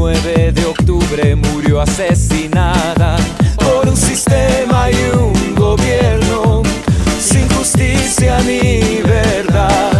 19 de octubre murió asesinada por un sistema y un gobierno sin justicia ni verdad.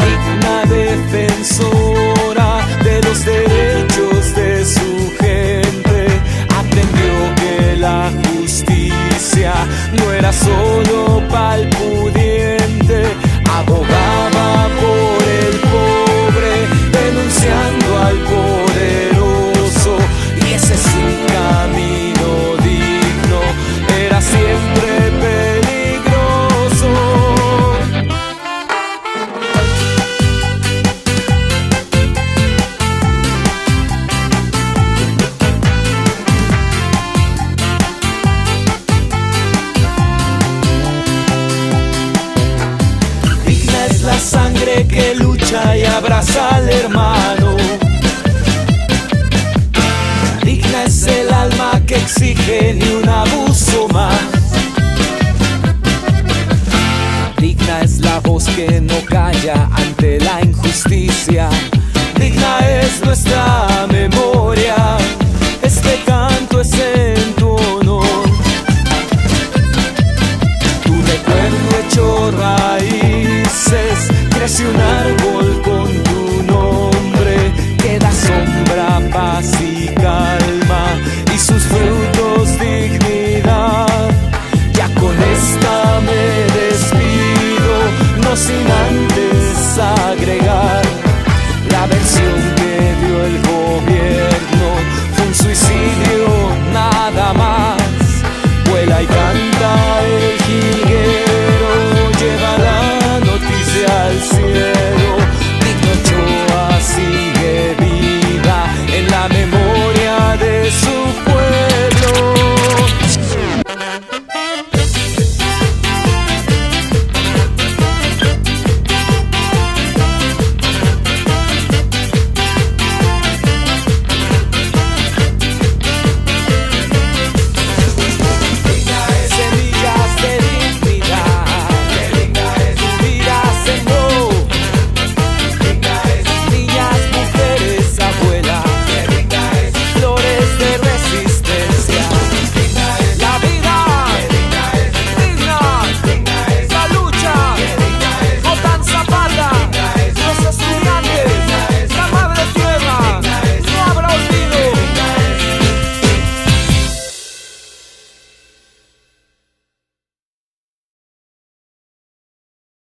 digna defensora de los derechos de su gente, aprendió que la justicia no era solo pa'l Digna es el alma que exige ni un abuso más. Digna es la voz que no calla ante la injusticia. Digna es nuestra memoria. Este canto es en tu honor. Tu recuerdo hecho raíces, crece un árbol 太近